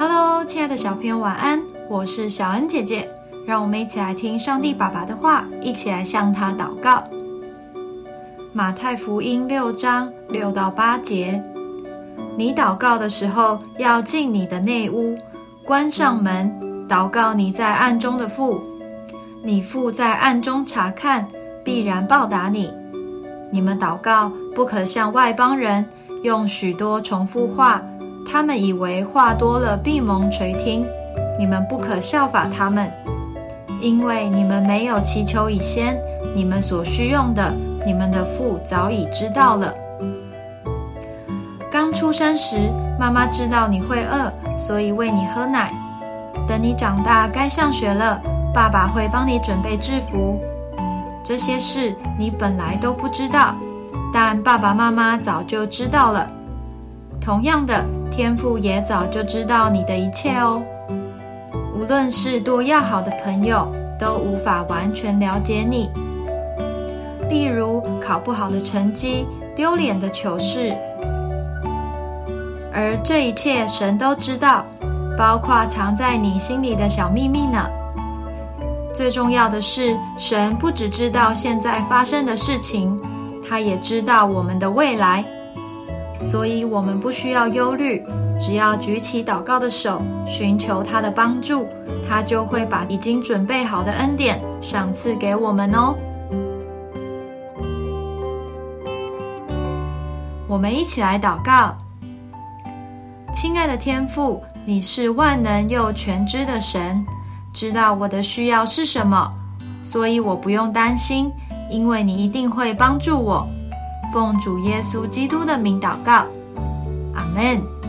Hello，亲爱的小朋友，晚安！我是小恩姐姐，让我们一起来听上帝爸爸的话，一起来向他祷告。马太福音六章六到八节，你祷告的时候，要进你的内屋，关上门，祷告你在暗中的父，你父在暗中查看，必然报答你。你们祷告，不可像外邦人，用许多重复话。他们以为话多了闭蒙垂听，你们不可效法他们，因为你们没有祈求以先，你们所需用的，你们的父早已知道了。刚出生时，妈妈知道你会饿，所以喂你喝奶。等你长大该上学了，爸爸会帮你准备制服。这些事你本来都不知道，但爸爸妈妈早就知道了。同样的。天父也早就知道你的一切哦。无论是多要好的朋友，都无法完全了解你。例如考不好的成绩、丢脸的糗事，而这一切神都知道，包括藏在你心里的小秘密呢。最重要的是，神不只知道现在发生的事情，他也知道我们的未来。所以，我们不需要忧虑，只要举起祷告的手，寻求他的帮助，他就会把已经准备好的恩典赏赐给我们哦。我们一起来祷告，亲爱的天父，你是万能又全知的神，知道我的需要是什么，所以我不用担心，因为你一定会帮助我。奉主耶稣基督的名祷告，阿门。